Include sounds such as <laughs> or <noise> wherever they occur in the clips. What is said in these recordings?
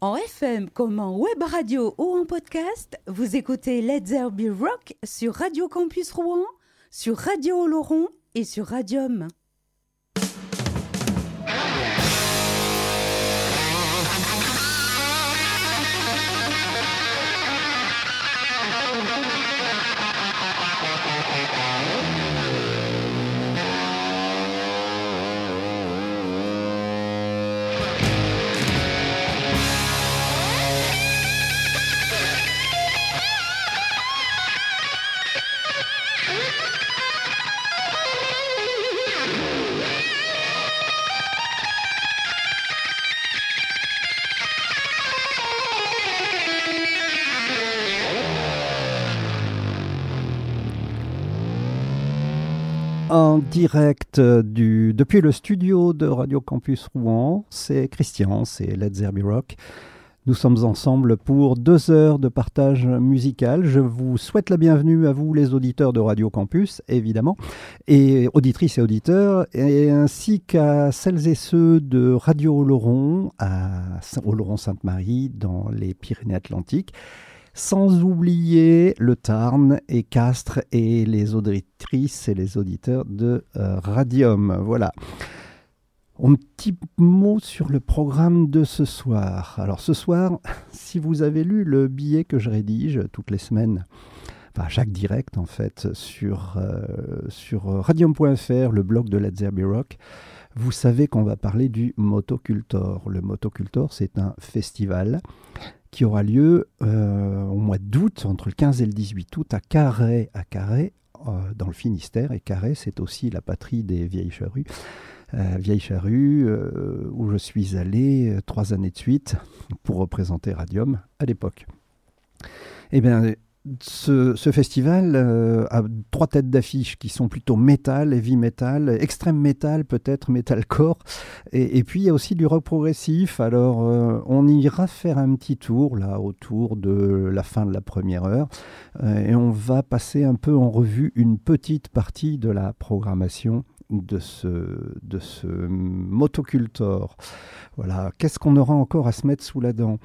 En FM comme en web radio ou en podcast, vous écoutez Let's There Be Rock sur Radio Campus Rouen, sur Radio Oloron et sur Radium. Direct du, depuis le studio de Radio Campus Rouen, c'est Christian, c'est Let's Zerby Rock. Nous sommes ensemble pour deux heures de partage musical. Je vous souhaite la bienvenue à vous, les auditeurs de Radio Campus, évidemment, et auditrices et auditeurs, et ainsi qu'à celles et ceux de Radio Oloron, à Oloron-Sainte-Marie, dans les Pyrénées-Atlantiques sans oublier le Tarn et Castres et les auditrices et les auditeurs de euh, Radium. Voilà. Un petit mot sur le programme de ce soir. Alors ce soir, <laughs> si vous avez lu le billet que je rédige toutes les semaines, enfin chaque direct en fait, sur, euh, sur radium.fr, le blog de Let's Rock, vous savez qu'on va parler du Motocultor. Le Motocultor, c'est un festival qui aura lieu euh, au mois d'août, entre le 15 et le 18 août, à Carré, à Carré euh, dans le Finistère. Et Carré, c'est aussi la patrie des vieilles charrues. Euh, vieilles charrues, où je suis allé trois années de suite pour représenter Radium à l'époque. Eh bien, ce, festival euh, a trois têtes d'affiche qui sont plutôt métal, heavy metal, extrême metal peut-être, metalcore, et, et puis il y a aussi du rock progressif. Alors euh, on ira faire un petit tour là autour de la fin de la première heure, euh, et on va passer un peu en revue une petite partie de la programmation de ce, de ce motocultor. Voilà, qu'est-ce qu'on aura encore à se mettre sous la dent?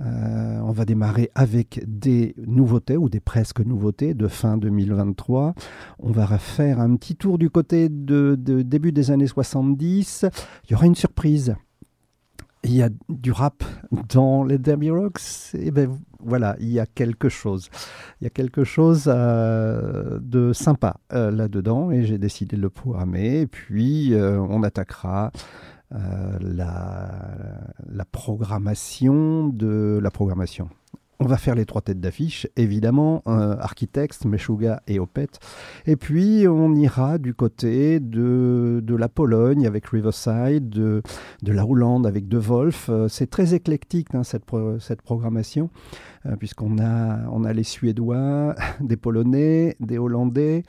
Euh, On va démarrer avec des nouveautés ou des presque nouveautés de fin 2023. On va refaire un petit tour du côté de, début des années 70. Il y aura une surprise il y a du rap dans les Derby Rocks, et ben voilà, il y a quelque chose. Il y a quelque chose euh, de sympa euh, là-dedans, et j'ai décidé de le programmer. Et puis, on attaquera euh, la, programmation de la programmation. On va faire les trois têtes d'affiche, évidemment, euh, Architects, Meshuga et Opet. Et puis, on ira du côté de, de la Pologne avec Riverside, de, de, la Hollande avec De Wolf. Euh, c'est très éclectique, hein, cette, cette programmation, puisqu'on a, on a les Suédois, <laughs> des Polonais, des Hollandais.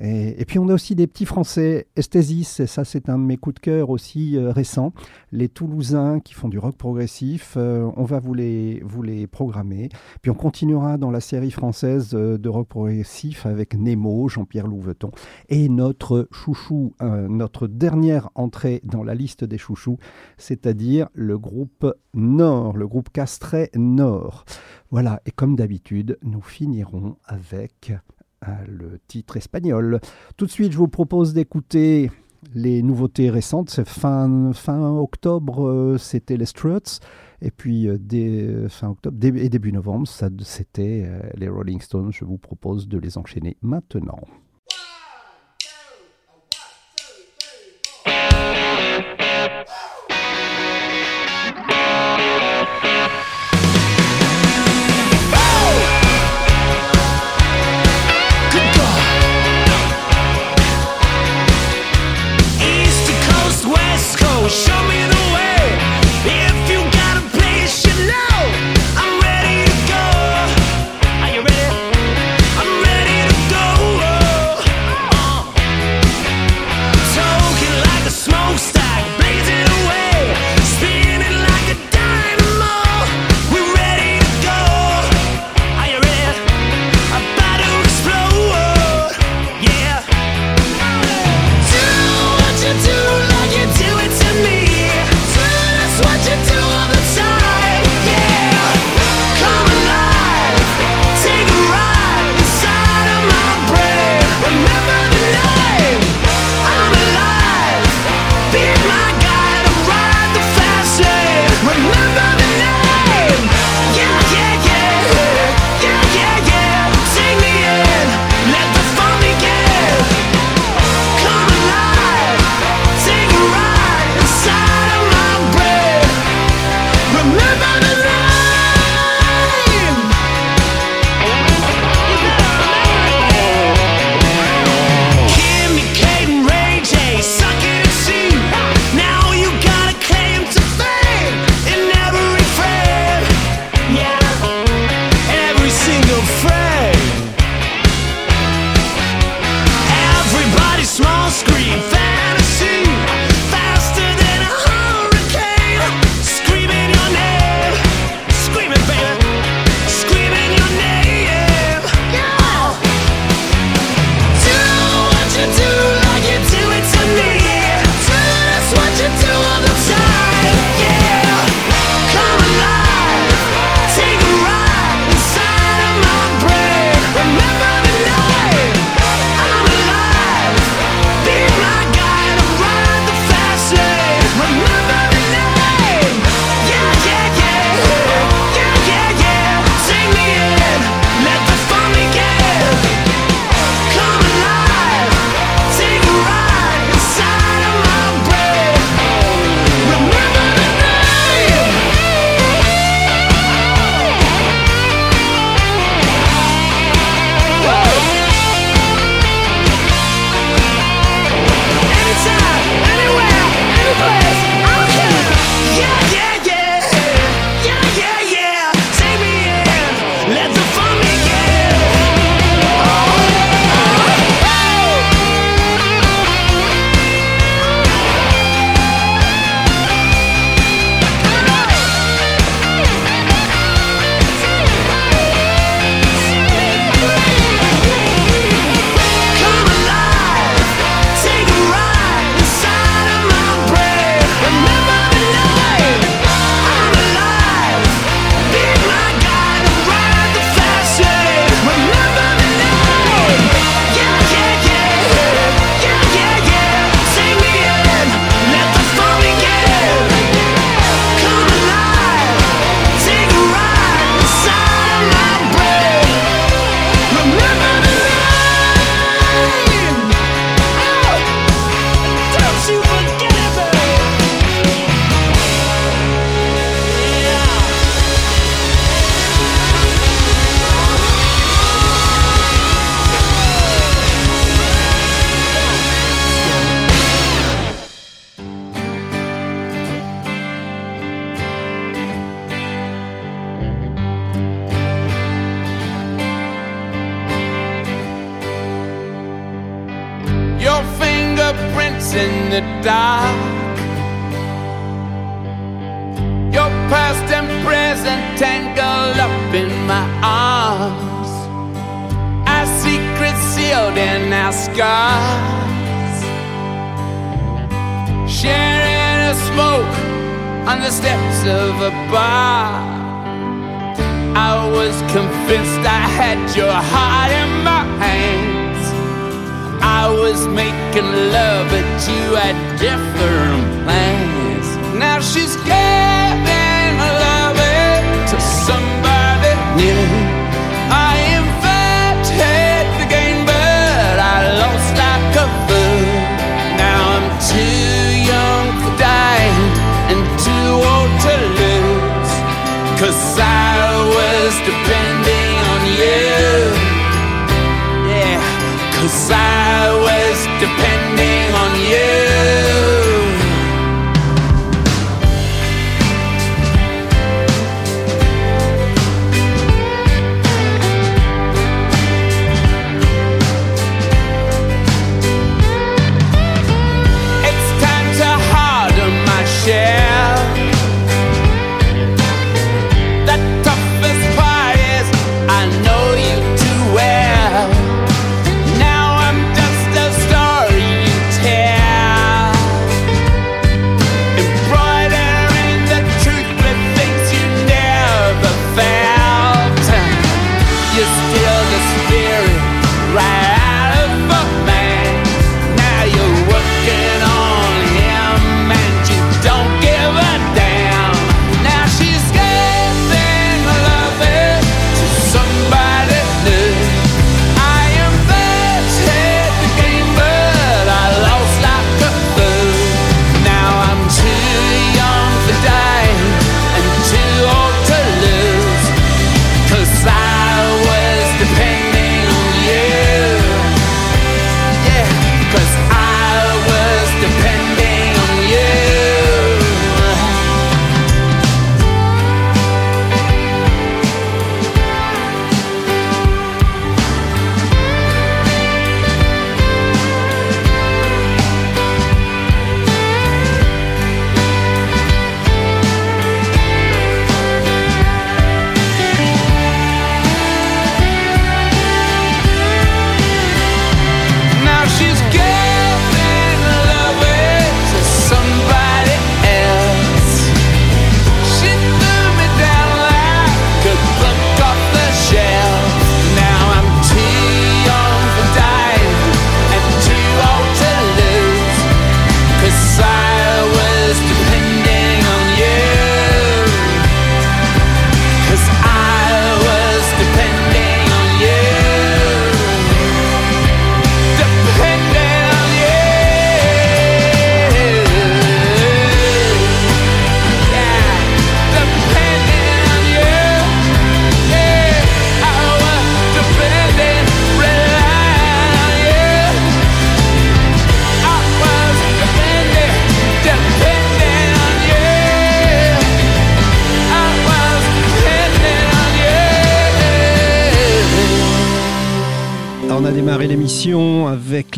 Et, puis on a aussi des petits Français, Esthesis, et ça c'est un de mes coups de cœur aussi euh, récents, les Toulousains qui font du rock progressif, euh, on va vous les, vous les programmer. Puis on continuera dans la série française euh, de rock progressif avec Nemo, Jean-Pierre Louveton, et notre chouchou, notre dernière entrée dans la liste des chouchous, c'est-à-dire le groupe Nord, le groupe Castret Nord. Voilà, et comme d'habitude, nous finirons avec le titre espagnol. Tout de suite, je vous propose d'écouter les nouveautés récentes. Fin, fin octobre, euh, c'était les Struts. Et puis, euh, euh, fin octobre et début novembre, c'était les Rolling Stones. Je vous propose de les enchaîner maintenant.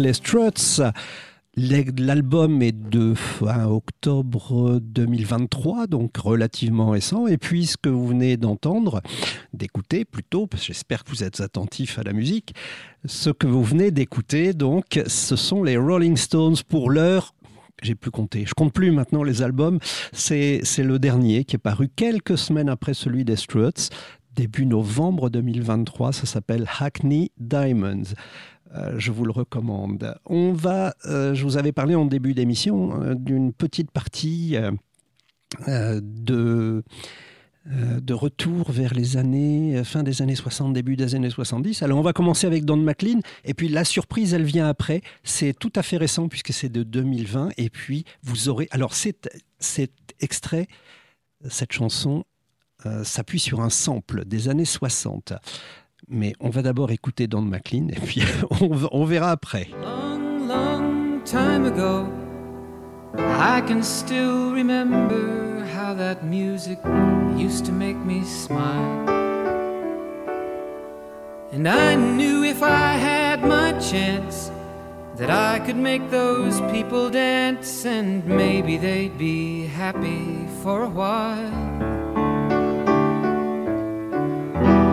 Les Struts. L'album est de fin octobre 2023, donc relativement récent. Et puis, ce que vous venez d'entendre, d'écouter plutôt, parce que j'espère que vous êtes attentifs à la musique, ce que vous venez d'écouter, donc, ce sont les Rolling Stones pour l'heure. J'ai plus compté. Je compte plus maintenant les albums. C'est le dernier qui est paru quelques semaines après celui des Struts, début novembre 2023. Ça s'appelle Hackney Diamonds. Euh, je vous le recommande. On va, euh, je vous avais parlé en début d'émission euh, d'une petite partie de, de retour vers les années, fin des années 60, début des années 70. Alors on va commencer avec Don McLean, et puis la surprise, elle vient après. C'est tout à fait récent puisque c'est de 2020, et puis vous aurez... Alors cet, cet extrait, cette chanson, s'appuie sur un sample des années 60. Mais on va d'abord écouter Don McLean, et puis <laughs> on, verra après. Long, long time ago, I can still remember how that music used to make me smile. And I knew if I had my chance, that I could make those people dance and maybe they'd be happy for a while.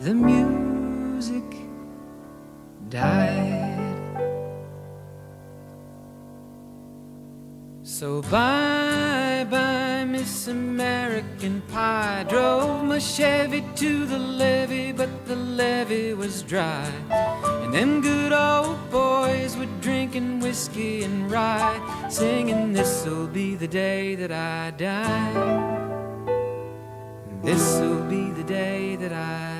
the music died. So bye bye, Miss American Pie. Drove my Chevy to the levee, but the levee was dry. And them good old boys were drinking whiskey and rye, singing, This'll be the day that I die. This'll be the day that I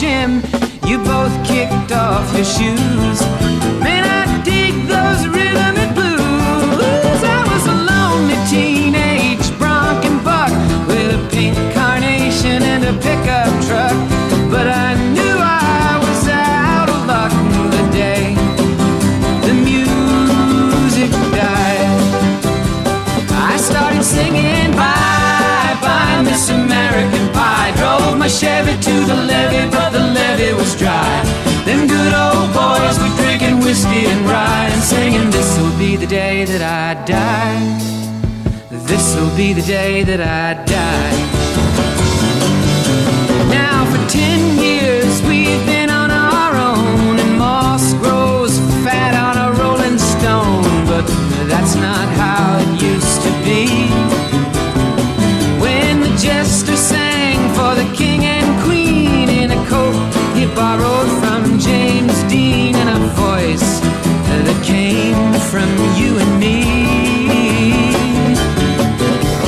gym. You both kicked off your shoes. Man, I dig those rhythm and blues. I was a lonely teenage bronc and buck with a pink carnation and a pickup truck. But I knew I was out of luck the day the music died. I started singing bye bye Miss American Pie. Drove my Chevy to the levee, levee was dry. Them good old boys were drinking whiskey and rye and singing, This'll be the day that I die. This'll be the day that I die. Borrowed from James Dean, and a voice that came from you and me.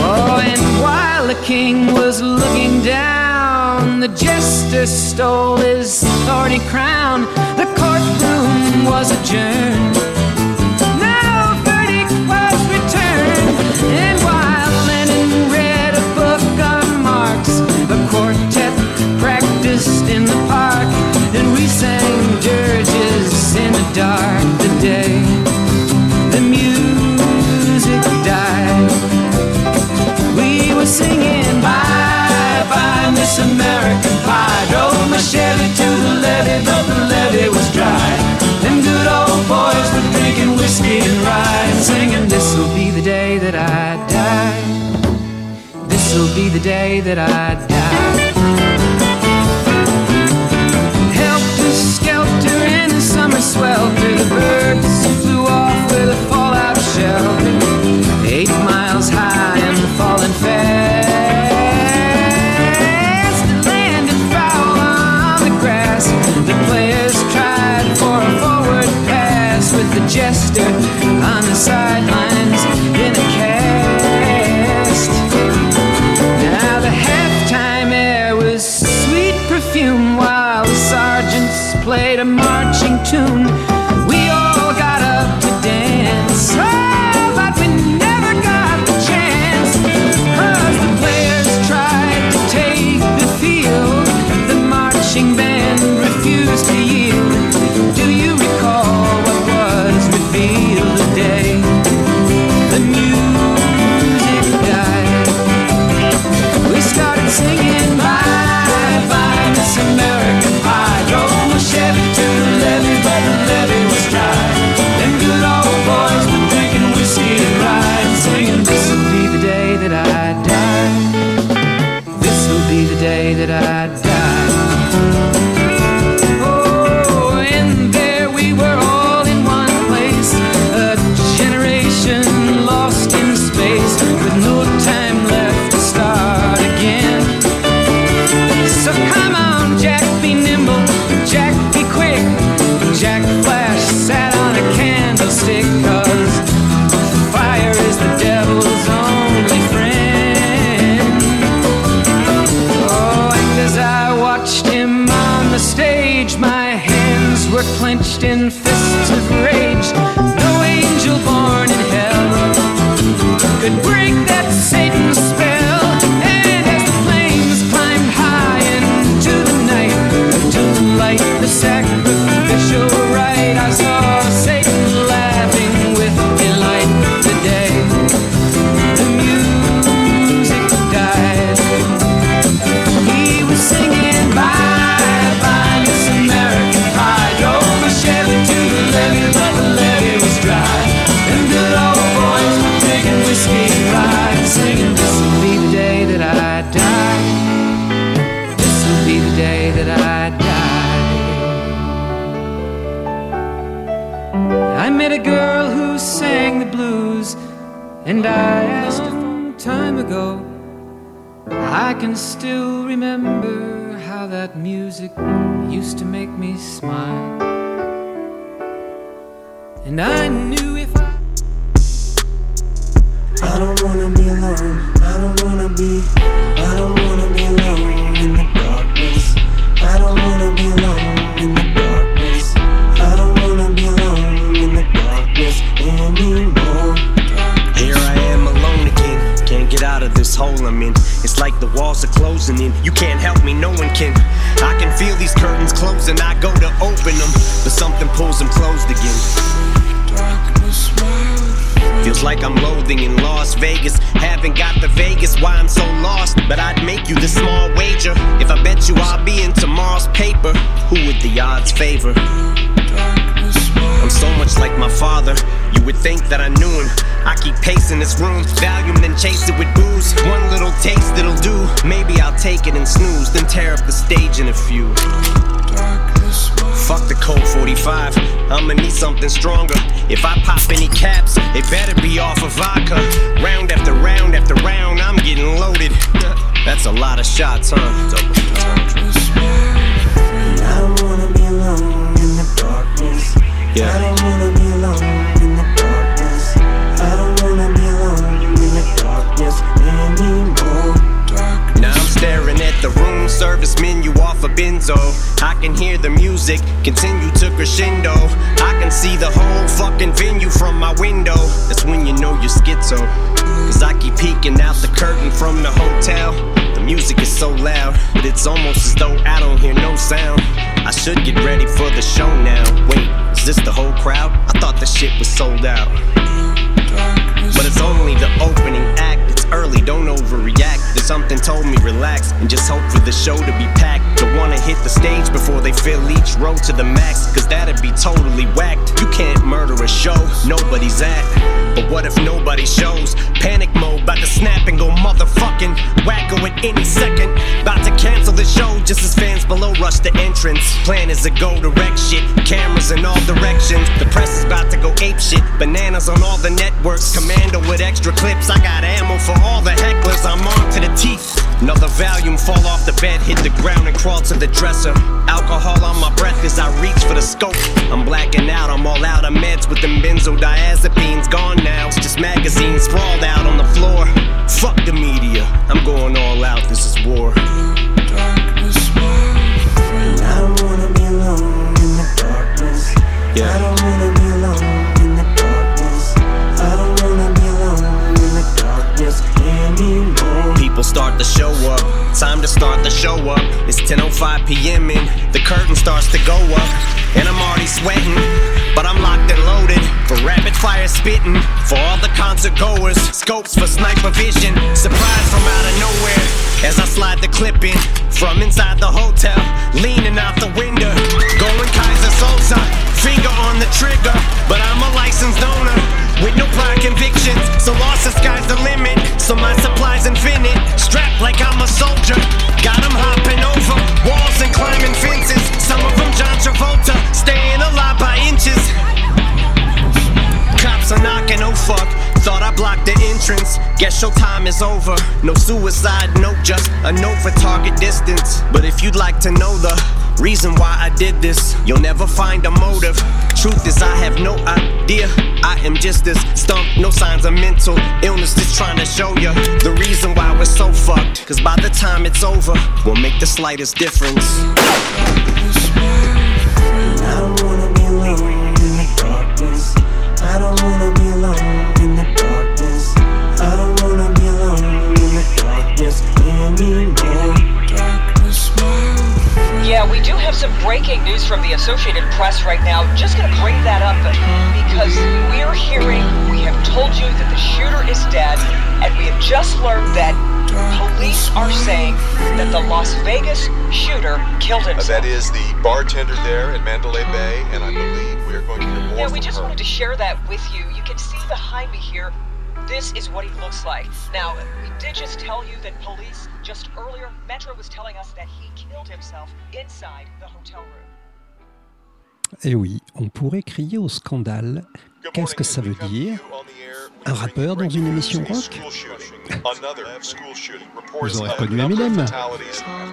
Oh, and while the king was looking down, the jester stole his thorny crown. The courtroom was adjourned. Dark the day the music died. We were singing bye bye Miss American Pie. Drove my Chevy to the levee, but the levee was dry. Them good old boys were drinking whiskey and rye singing, This'll be the day that I die. This'll be the day that I die. The summer swelter, the birds flew off with a tune. Should get ready for the show now. Wait, is this the whole crowd? I thought the shit was sold out. Something told me relax and just hope for the show to be packed. To wanna hit the stage before they fill each row to the max. Cause that'd be totally whacked. You can't murder a show nobody's at. But what if nobody shows? Panic mode, about to snap and go motherfucking wacko at any second. About to cancel the show just as fans below rush the entrance. Plan is to go direct shit, cameras in all directions. The press is about to go ape shit, bananas on all the networks. Commando with extra clips, I got ammo for all the hecklers. I'm on to the teeth. Another volume fall off the bed, hit the ground and crawl to the dresser. Alcohol on my breath as I reach for the scope. I'm blacking out, I'm all out of meds with them benzodiazepines gone now. It's just magazines sprawled out on the floor. Fuck the media, I'm going all out, this is war. I don't wanna be alone in the darkness. I Yeah. Start the show up. Time to start the show up. It's 10:05 p.m. and the curtain starts to go up, and I'm already sweating, but I'm locked and loaded for rapid fire spitting for all the concert goers. Scopes for sniper vision. Surprise from out of nowhere as I slide the clip in from inside the hotel, leaning out the window, going Kaiser Sosa, finger on the trigger, but I'm a licensed owner with no prior convictions. So lost the sky's the limit. So my supply's infinite. Strapped like I'm a soldier. Got Got 'em hopping over walls and climbing fences. John Travolta, staying alive by inches. Cops are knocking, oh fuck. Thought I blocked the entrance. Guess your time is over. No suicide note, just a note for target distance. But if you'd like to know the reason why I did this, you'll never find a motive. Truth is, I have no idea. I am just as stumped, no signs of mental illness. Just trying to show you the reason why we're so fucked. Cause by the time it's over, we'll make the slightest difference. Have some breaking news from the Associated Press right now. Just gonna bring that up because we're hearing, we have told you that the shooter is dead, and we have just learned that police are saying that the Las Vegas shooter killed Uh, himself. that is the bartender there at Mandalay Bay, and I believe we are going to hear more Yeah, we just her. wanted to share that with you. You can see behind me here. This is what he looks like. Now, we did just tell you that police just earlier, Metro was telling us that he killed himself inside the hotel room. Et oui, on pourrait crier au scandale. Qu'est-ce que ça veut dire? Un rappeur dans une émission rock Vous aurez reconnu Eminem.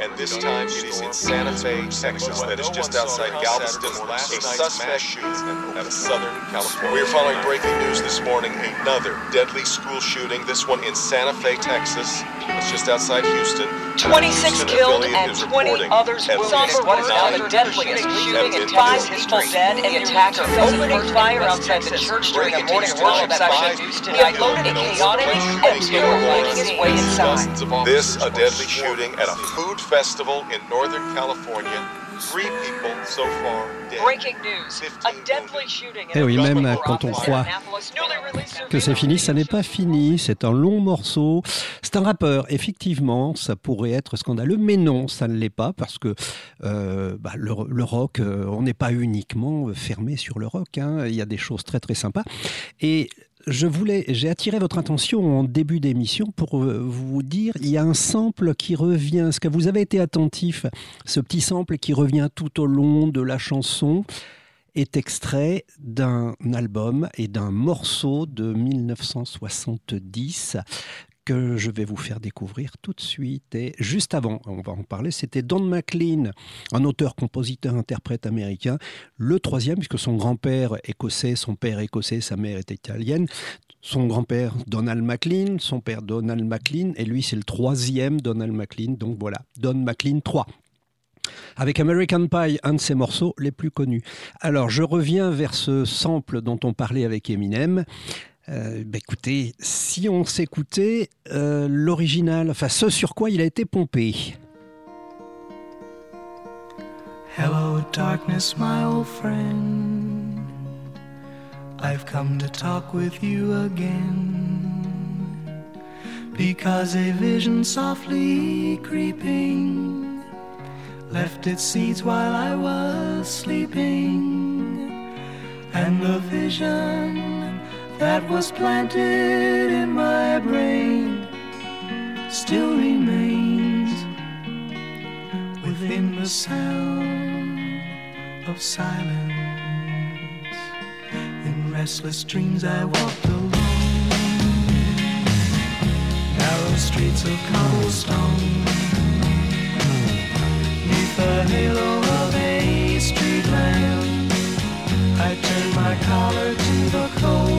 And this time it is in Santa Fe, Texas, that is just outside Galveston. A suspect shooting at a Southern California. We are following breaking news this morning. Another deadly school shooting. This one in Santa Fe, Texas. It's just outside Houston. 26 killed and 20 others wounded in what is now the deadliest shooting in five people dead and the attacker opening fire outside the church during a morning worship session. He unloaded a chaotic and they were making his way inside. This, a deadly shooting at a food festival in Northern California. Three people so far dead. Breaking news. A deadly shooting Eh oui, même quand on croit que c'est fini, ça n'est pas fini, c'est un long morceau. C'est un rappeur, effectivement, ça pourrait être scandaleux, mais non, ça ne l'est pas, parce que euh, bah, le, le rock, euh, on n'est pas uniquement fermé sur le rock, hein. il y a des choses très très sympas. Et je voulais, j'ai attiré votre attention en début d'émission pour euh, vous dire, il y a un sample qui revient. Est-ce que vous avez été attentif? Ce petit sample qui revient tout au long de la chanson est extrait d'un album et d'un morceau de 1970 que je vais vous faire découvrir tout de suite. Et juste avant, on va en parler, c'était Don McLean, un auteur, compositeur, interprète américain, le troisième, puisque son grand-père écossais, son père écossais, sa mère était italienne. Son grand-père, Donald McLean, son père, Donald McLean, et lui, c'est le troisième Donald McLean. Donc voilà, Don McLean 3 avec American Pie, un de ses morceaux les plus connus. Alors, je reviens vers ce sample dont on parlait avec Eminem. Euh, bah, écoutez, si on s'écoutait euh, l'original, enfin ce sur quoi il a été pompé. Hello, darkness, my old friend. I've come to talk with you again. Because a vision softly creeping left its seeds while I was sleeping. And the vision that was planted in my brain still remains within the sound of silence. In restless dreams, I walked alone, narrow streets of cobblestone, neath the halo of a street lamp. I turned my collar to the cold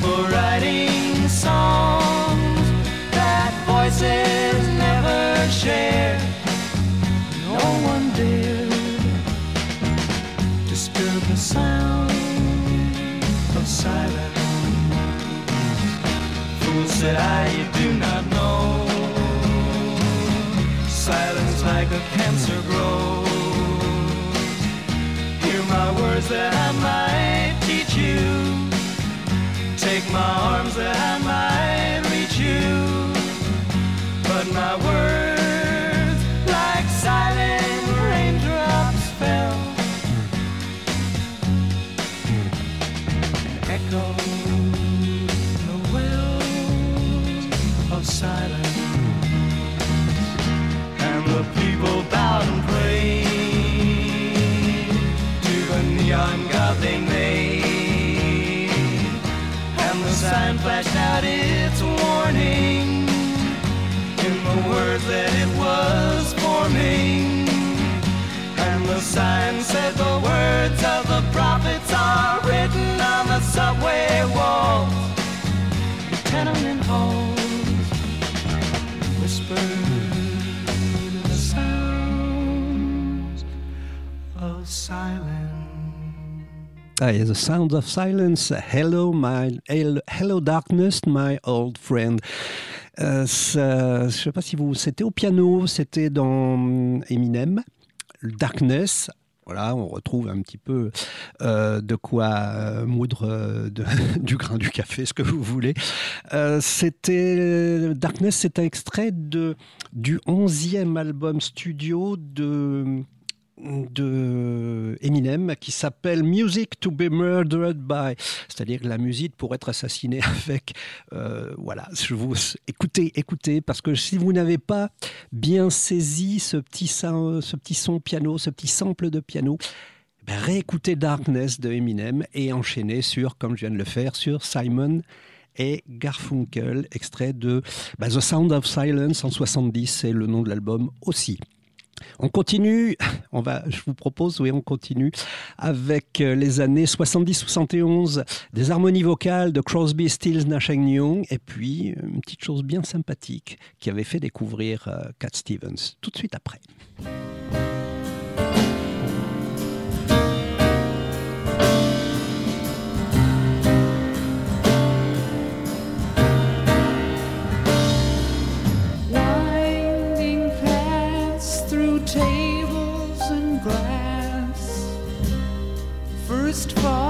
People writing songs that voices never share. No one dared disturb the sound of silence. Fool said I, you do not know. Silence like a cancer grows. Hear my words that I might my arms that I might reach you. But my words, Ah, yeah, The Sound of Silence, Hello, my, hello, Darkness, my old friend. Euh, ça- je sais pas si vous. C'était au piano, c'était dans Eminem, Darkness. Voilà, on retrouve un petit peu euh, de quoi euh, moudre euh, <laughs> du grain du café, ce que vous voulez. C'était Darkness, c'est un extrait de, du 11e album studio de de Eminem qui s'appelle Music to be Murdered by, c'est-à-dire la musique pour être assassinée <laughs> avec. euh, voilà, je vous écoutez, écoutez, parce que si vous n'avez pas bien saisi ce petit son, ce petit son piano, ce petit sample de piano. ben, réécoutez Darkness de Eminem et enchaînez sur, comme je viens de le faire, sur Simon et Garfunkel, extrait de bah, The Sound of Silence en 70, c'est le nom de l'album aussi. On continue, on va, je vous propose, oui, on continue avec euh, les années 70-71, des harmonies vocales de Crosby, Stills, Nash Young, et puis une petite chose bien sympathique qui avait fait découvrir euh, Cat Stevens tout de suite après. First fall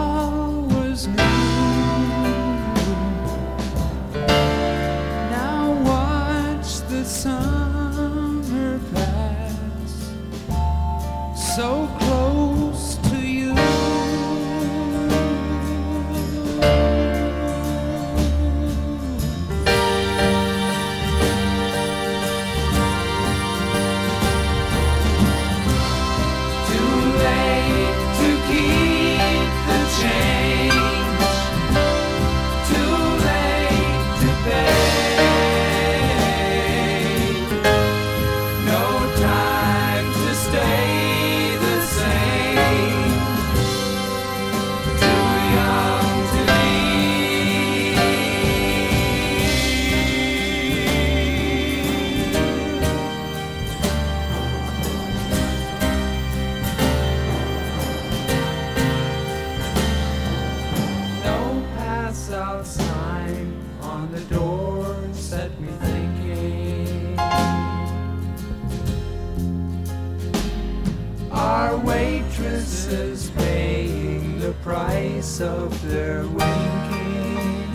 price of their winking.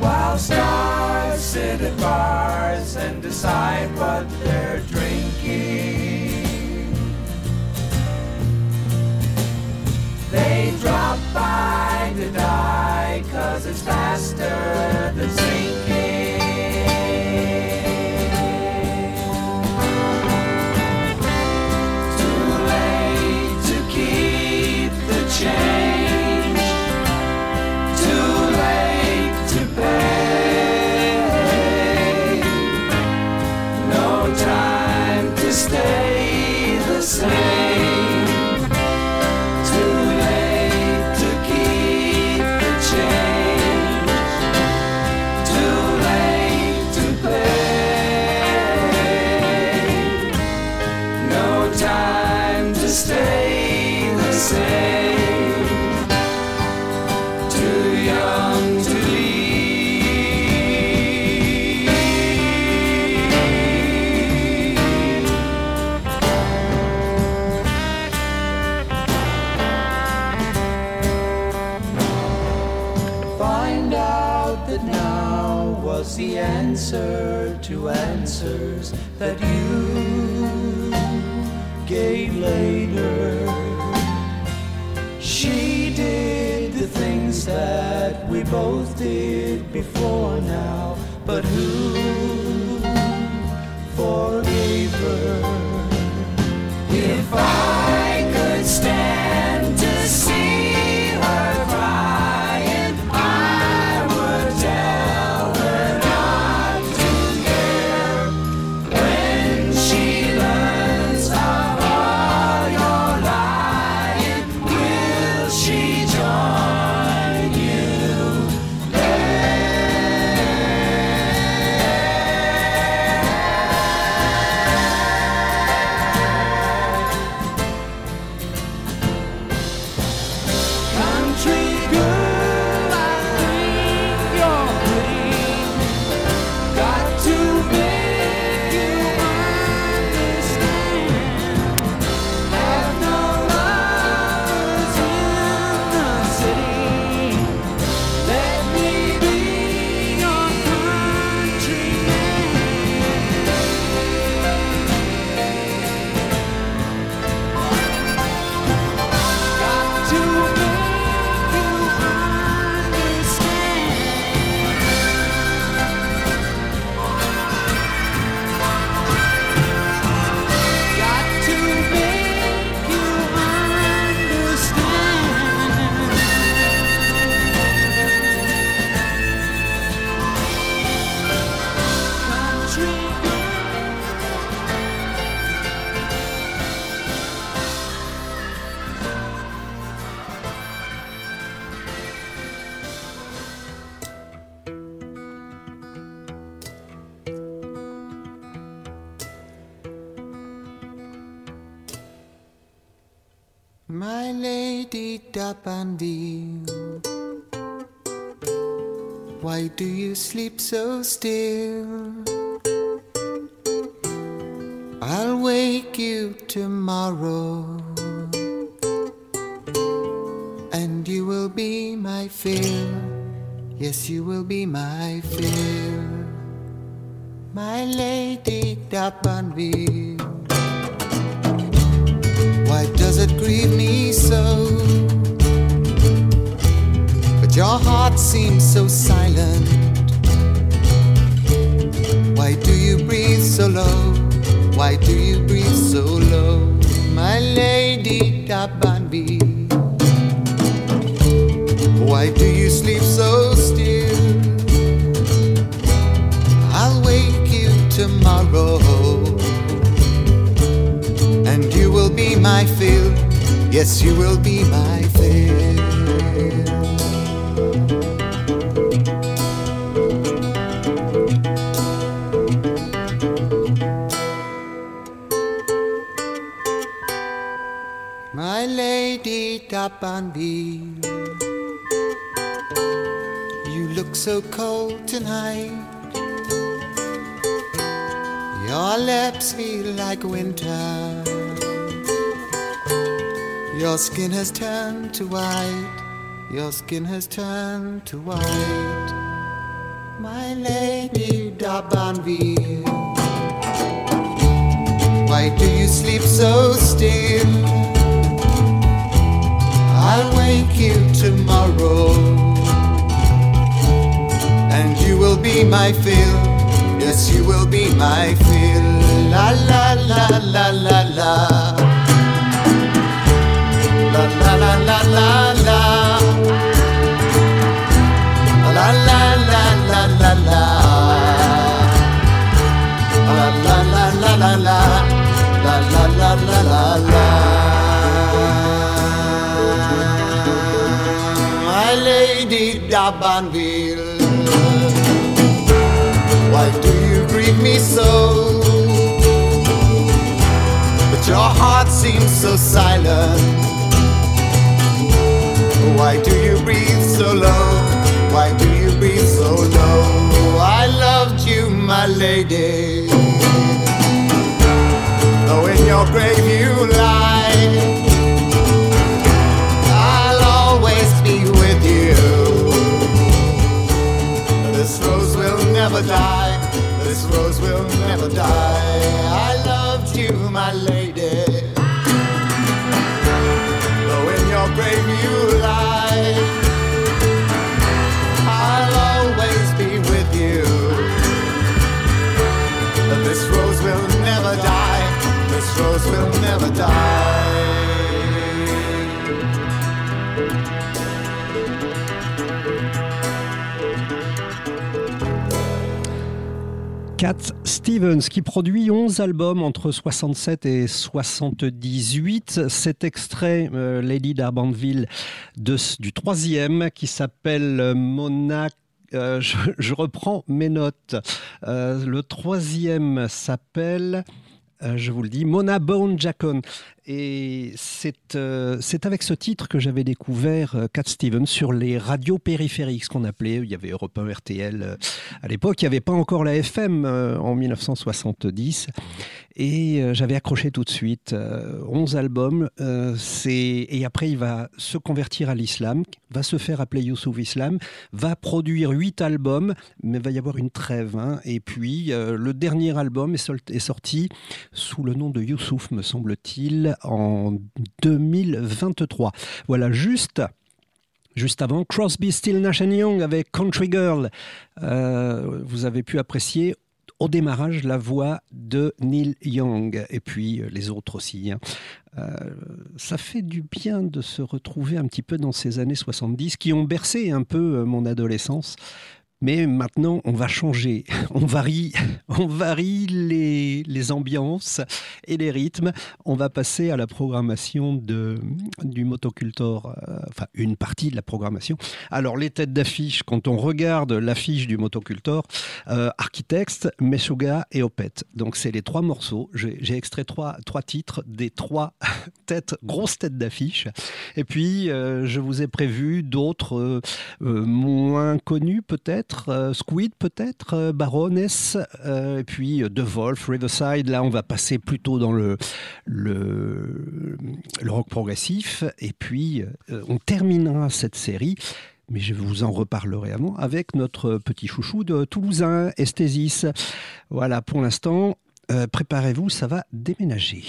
While stars sit at bars and decide what they're drinking. They drop by to die, cause it's faster before lady Dapanville, why do you sleep so still? I'll wake you tomorrow, and you will be my fill. Yes, you will be my fill, my lady Dapanville. Why does it grieve me so? Your heart seems so silent. Why do you breathe so low? Why do you breathe so low, my lady Dabanbi? Why do you sleep so still? I'll wake you tomorrow, and you will be my fill. Yes, you will be my fill. Lady Dabanbi, you look so cold tonight. Your lips feel like winter. Your skin has turned to white. Your skin has turned to white. My lady Dabanbi, why do you sleep so still? I'll wake you tomorrow, and you will be my fill. Yes, you will be my fill. La la la la la la. La la la la la la. La la la la la la. La la la la la la. La lady why do you grieve me so? But your heart seems so silent. Why do you breathe so low? Why do you breathe so low? I loved you, my lady. Though in your grave you lie. Never die. This rose will never die. I loved you, my lady. Though in your grave you lie, Cat Stevens qui produit 11 albums entre 67 et 78. Cet extrait, euh, Lady d'Arbanville, du troisième qui s'appelle euh, Mona. euh, je, reprends mes notes. Le troisième s'appelle, je vous le dis, Mona Bone Jacon. Et c'est euh, c'est avec ce titre que j'avais découvert euh, Cat Stevens sur les radios périphériques, ce qu'on appelait. Il y avait Europe 1, RTL. euh, à l'époque, il n'y avait pas encore la FM euh, en 1970. Et euh, j'avais accroché tout de suite. euh, 11 albums. euh, et après, il va se convertir à l'islam, va se faire appeler Youssouf Islam, va produire 8 albums, mais va y avoir une trêve. hein. Et puis, euh, le dernier album est, sorti sous le nom de Youssouf, me semble-t-il, en 2023. Voilà, juste. Juste avant, Crosby, Still, Nash Young avec Country Girl. Vous avez pu apprécier au démarrage la voix de Neil Young et puis euh, les autres aussi. hein. Euh, ça fait du bien de se retrouver un petit peu dans ces années 70 qui ont bercé un peu euh, mon adolescence. Mais maintenant, on va changer. <laughs> On varie, <laughs> on varie les, les ambiances et les rythmes. On va passer à la programmation de, du motocultor, euh, enfin une partie de la programmation. Alors les têtes d'affiche, quand on regarde l'affiche du motocultor, euh, Architects, Meshuga et Opet. Donc c'est les trois morceaux. J'ai extrait trois, trois titres des trois <laughs> têtes, grosses têtes d'affiche. Et puis euh, je vous ai prévu d'autres euh, moins connus peut-être, euh, Squid peut-être, euh, Baroness, euh, et puis The Wolf, Riverside. Là on va passer plutôt dans le, le, rock progressif. Et puis on terminera cette série mais je vous en reparlerai avant avec notre petit chouchou de Toulousain, Esthésis. Voilà, pour l'instant, préparez-vous, ça va déménager.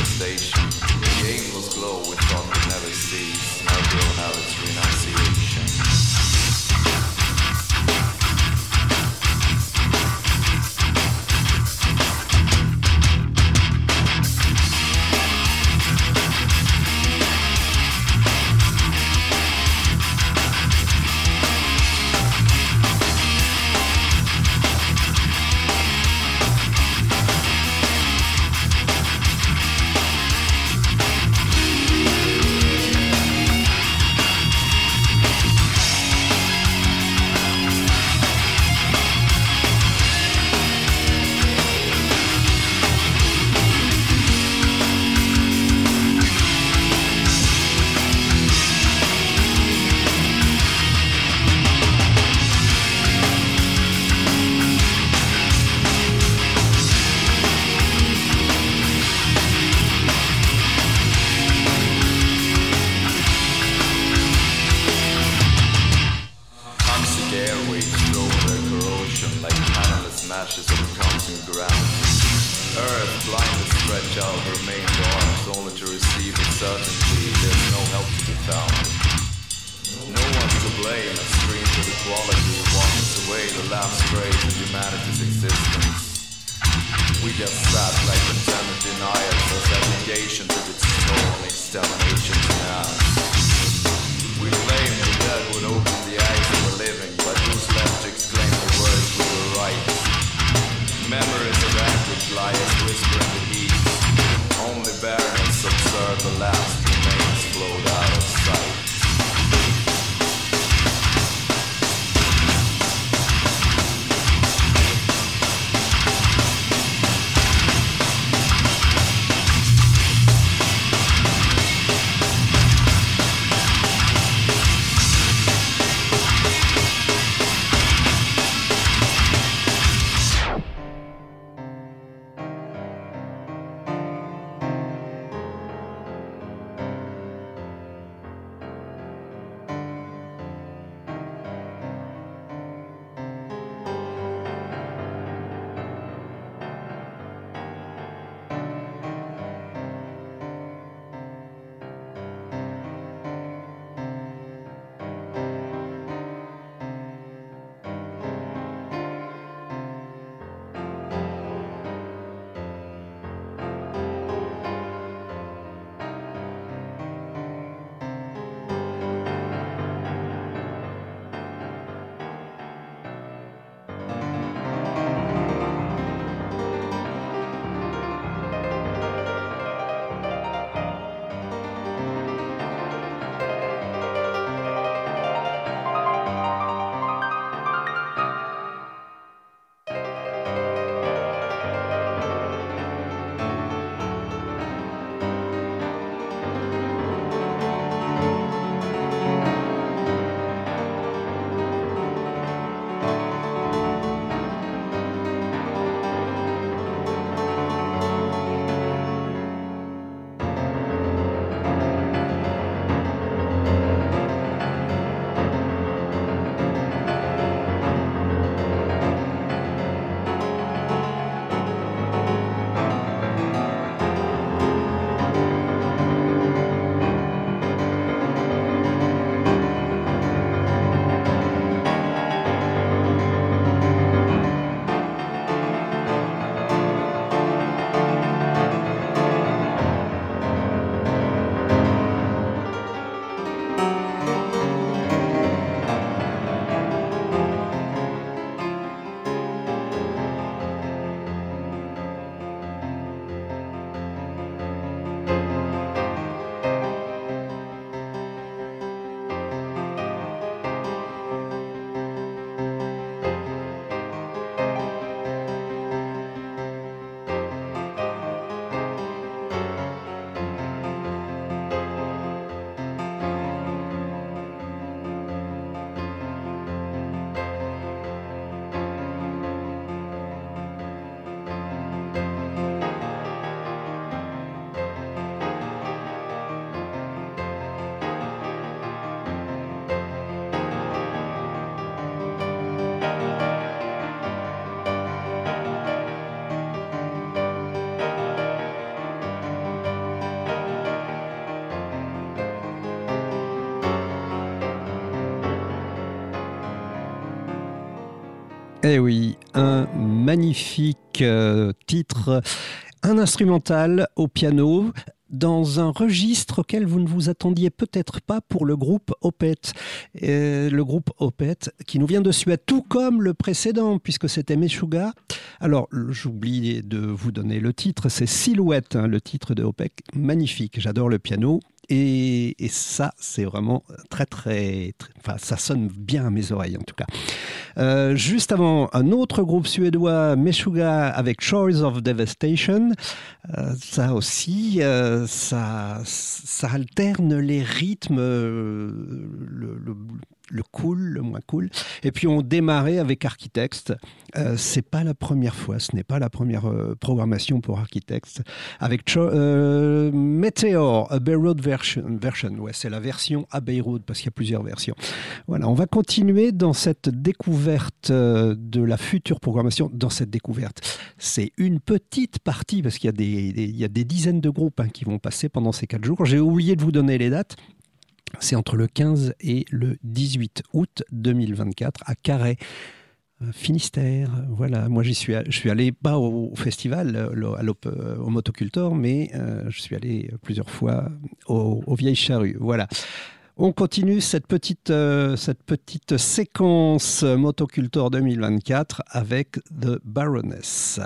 Devastation. The aimless glow we thought would never cease, Oui, un magnifique euh, titre, un instrumental au piano dans un registre auquel vous ne vous attendiez peut-être pas pour le groupe Opeth. Euh, le groupe Opeth qui nous vient de Suède, tout comme le précédent, puisque c'était Meshuga. Alors, j'oublie de vous donner le titre, c'est Silhouette, hein, le titre de Opeth. Magnifique, j'adore le piano. Et, et ça, c'est vraiment très, très, Enfin, ça sonne bien à mes oreilles, en tout cas. Euh, juste avant, un autre groupe suédois, Meshuga, avec Shores of Devastation. Euh, ça aussi, euh, ça, ça alterne les rythmes, euh, le, le, le cool, le moins cool. Et puis on démarrait avec Architects. Euh, c'est pas la première fois, ce n'est pas la première euh, programmation pour Architects. Avec euh, Meteor, Abbey Road version. version. Ouais, c'est la version Abbey Road parce qu'il y a plusieurs versions. Voilà, on va continuer dans cette découverte euh, de la future programmation. Dans cette découverte, c'est une petite partie parce qu'il y y a des dizaines de groupes hein, qui vont passer pendant ces quatre jours. J'ai oublié de vous donner les dates. C'est entre le 15 et le 18 août 2024 à Carhaix. euh, Finistère, voilà. Moi, j'y suis, je suis allé pas au, festival, euh, à euh, au motocultor, mais je suis allé plusieurs fois au, aux Vieilles Charrues. Voilà. On continue cette petite, cette petite séquence motocultor 2024 avec The Baroness.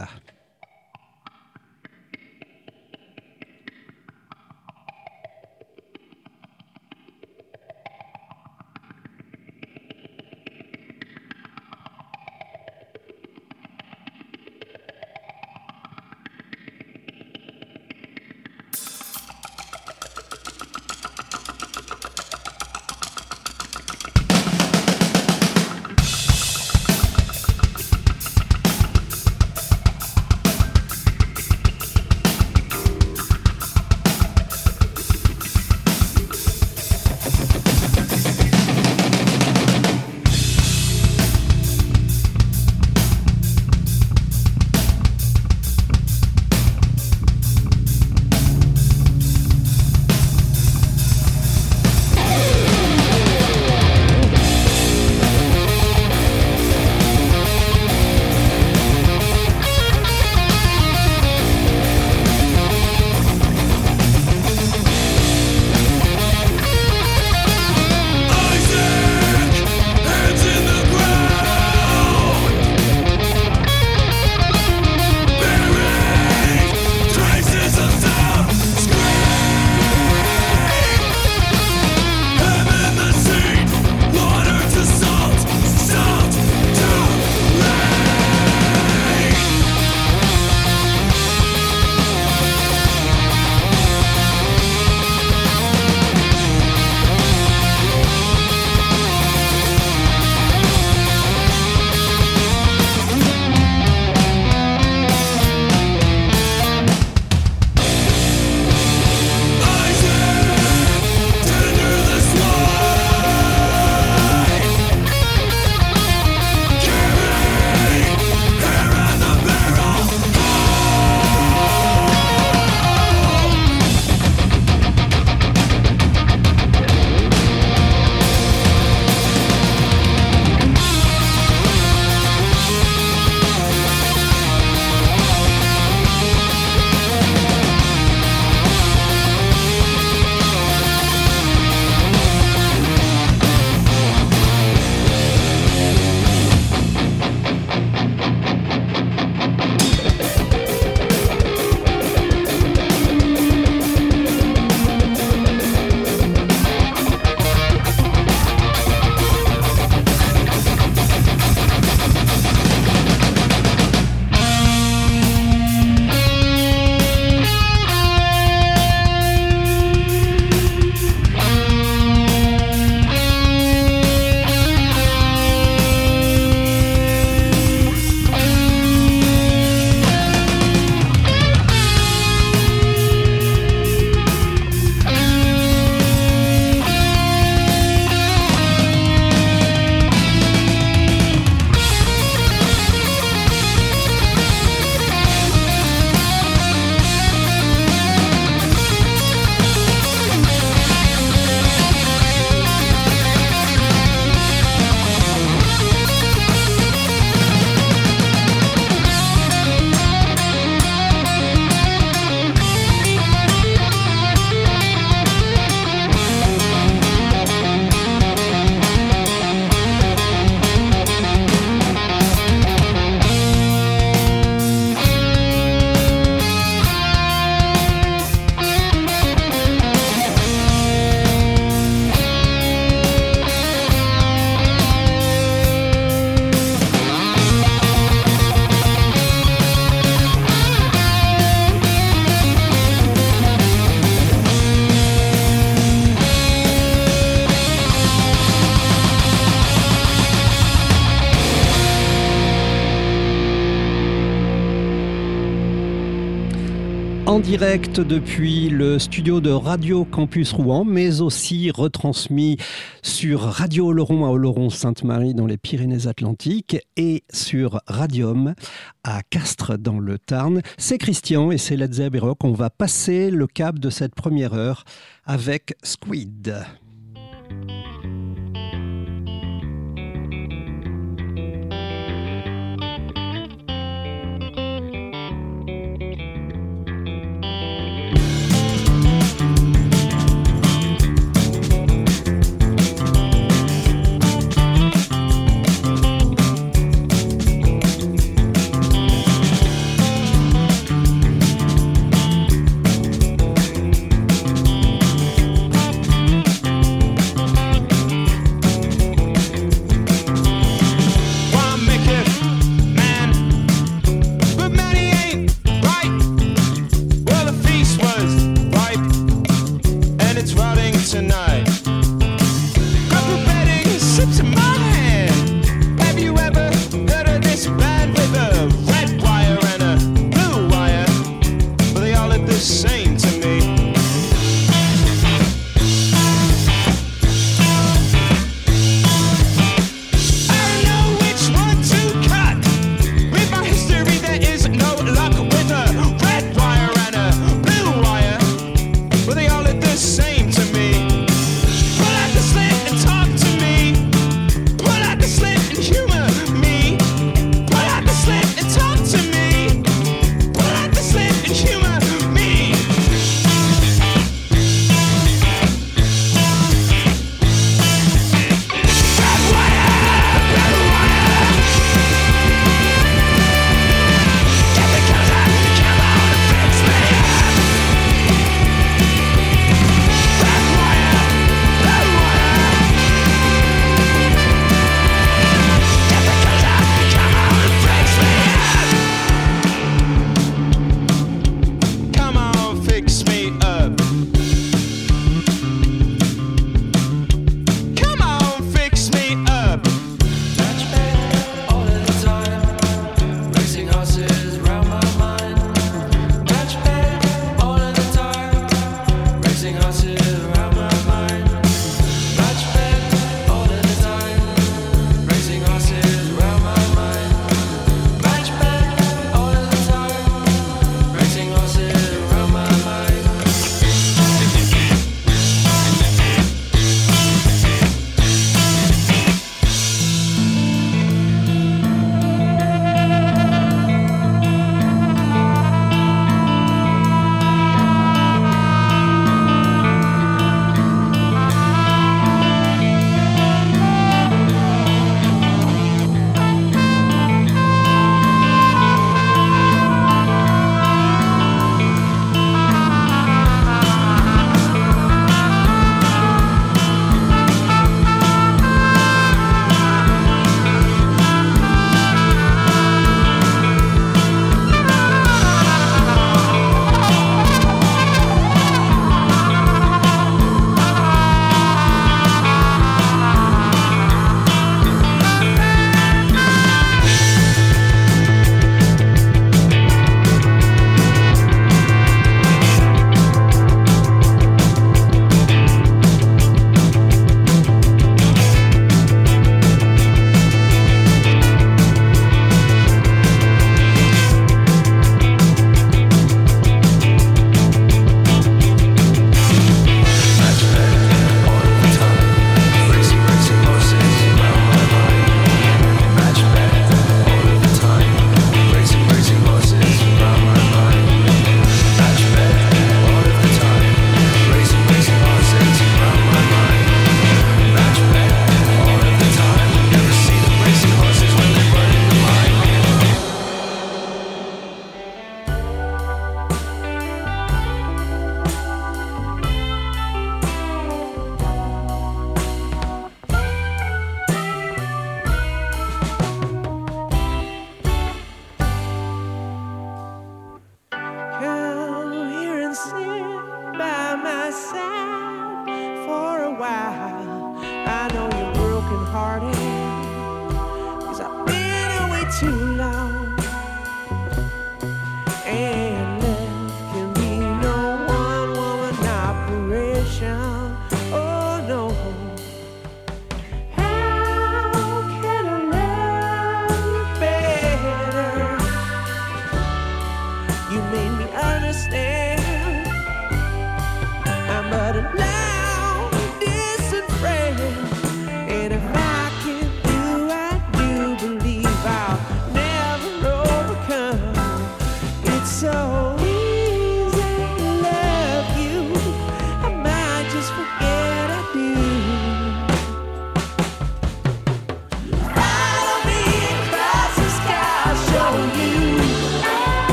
direct depuis le studio de Radio Campus Rouen, mais aussi retransmis sur Radio Oloron à Oloron-Sainte-Marie dans les Pyrénées-Atlantiques et sur Radium à Castres dans le Tarn. C'est Christian et c'est Led Zeberock. On va passer le cap de cette première heure avec Squid.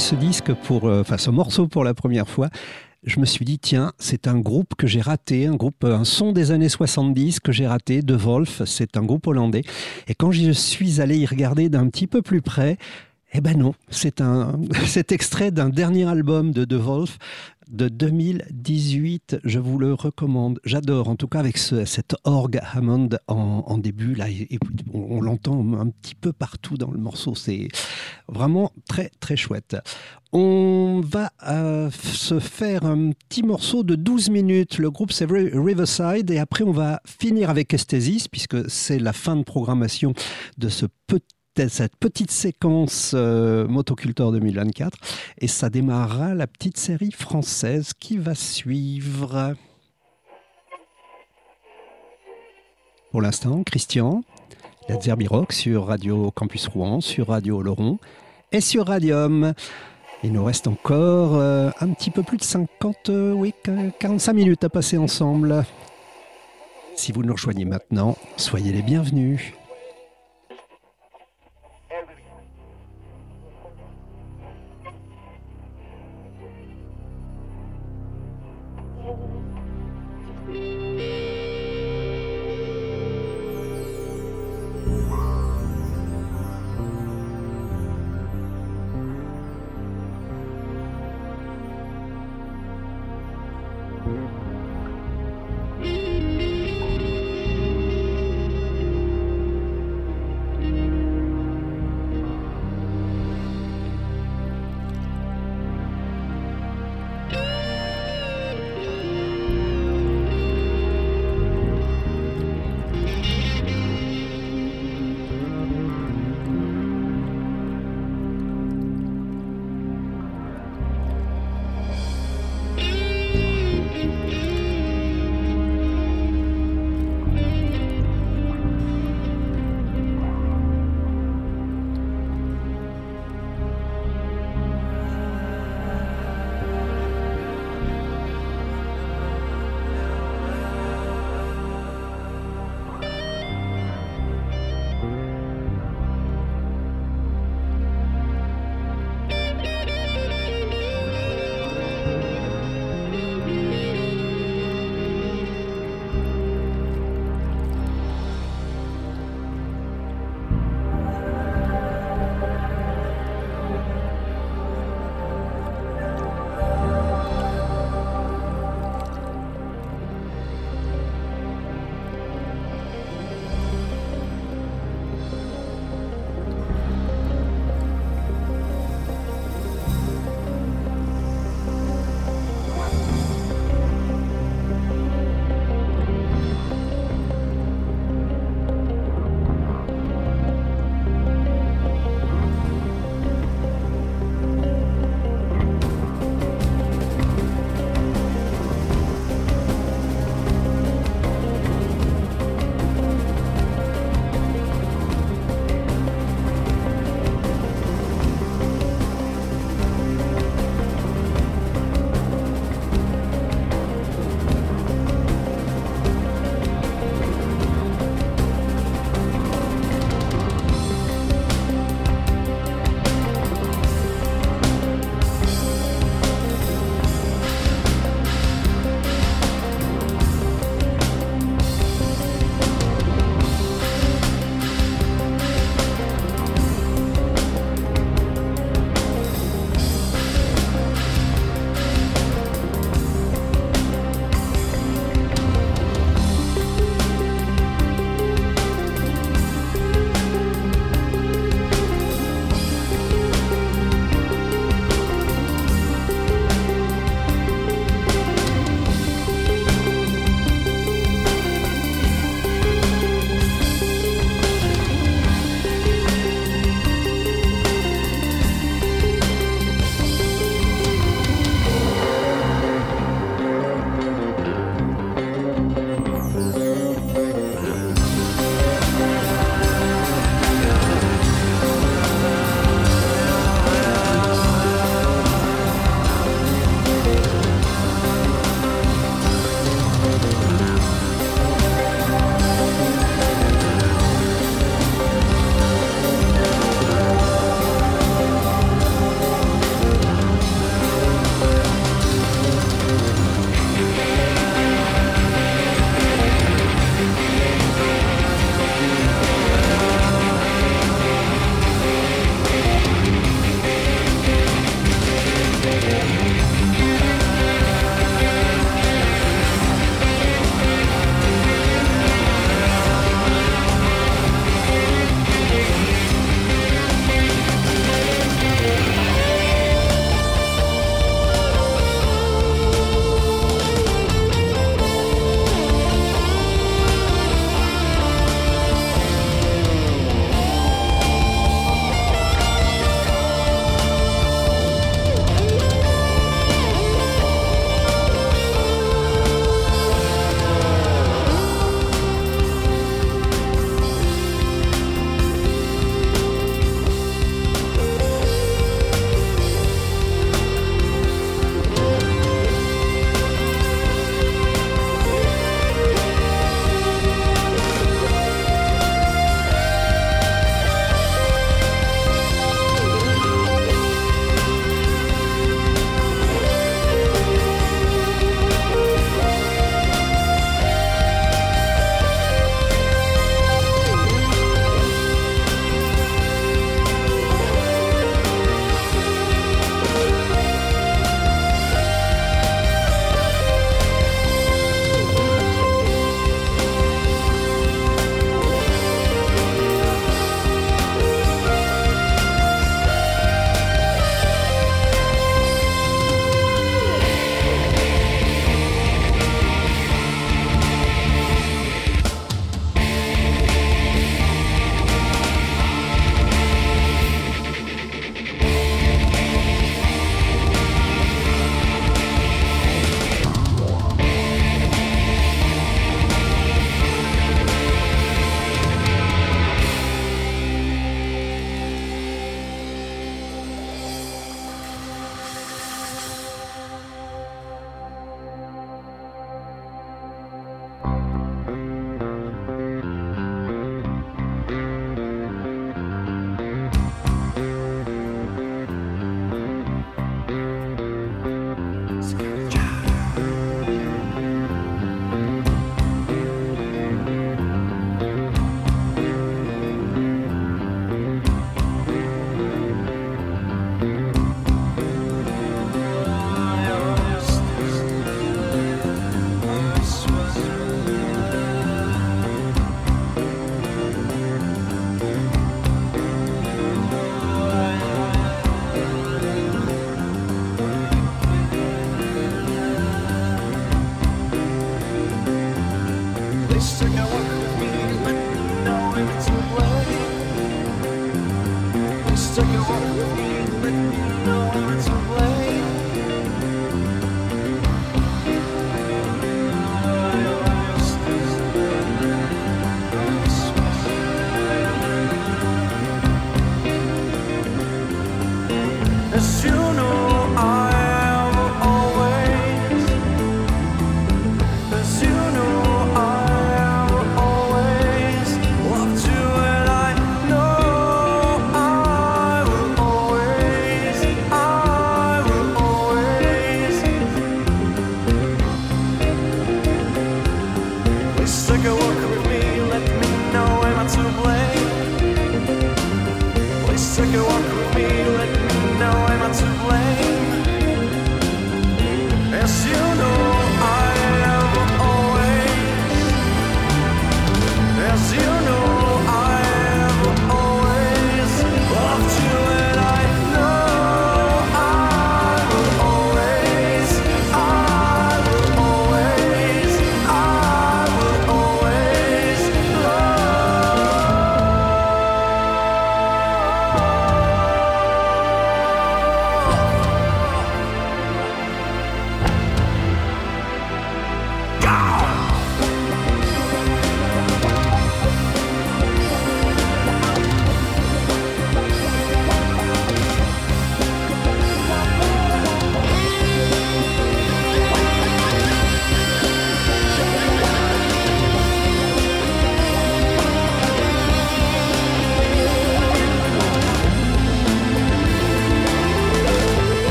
Ce disque pour, euh, enfin ce morceau pour la première fois, je me suis dit tiens, c'est un groupe que j'ai raté, un groupe, un son des années 70 que j'ai raté, De Wolf, c'est un groupe hollandais. Et quand je suis allé y regarder d'un petit peu plus près, eh ben non, c'est un, <laughs> c'est extrait d'un dernier album de De Wolf de 2018. Je vous le recommande. J'adore, en tout cas avec ce, cet orgue Hammond en, début là, on, l'entend un petit peu partout dans le morceau. C'est vraiment très très chouette. On va euh, se faire un petit morceau de 12 minutes. Le groupe c'est Ri- Riverside et après on va finir avec Esthesis puisque c'est la fin de programmation de ce petit cette petite séquence euh, Motocultor 2024 et ça démarrera la petite série française qui va suivre. Pour l'instant, Christian, la Zerbi Rock sur Radio Campus Rouen, sur Radio Laurent et sur Radium. Il nous reste encore euh, un petit peu plus de 50, euh, oui, 45 minutes à passer ensemble. Si vous nous rejoignez maintenant, soyez les bienvenus.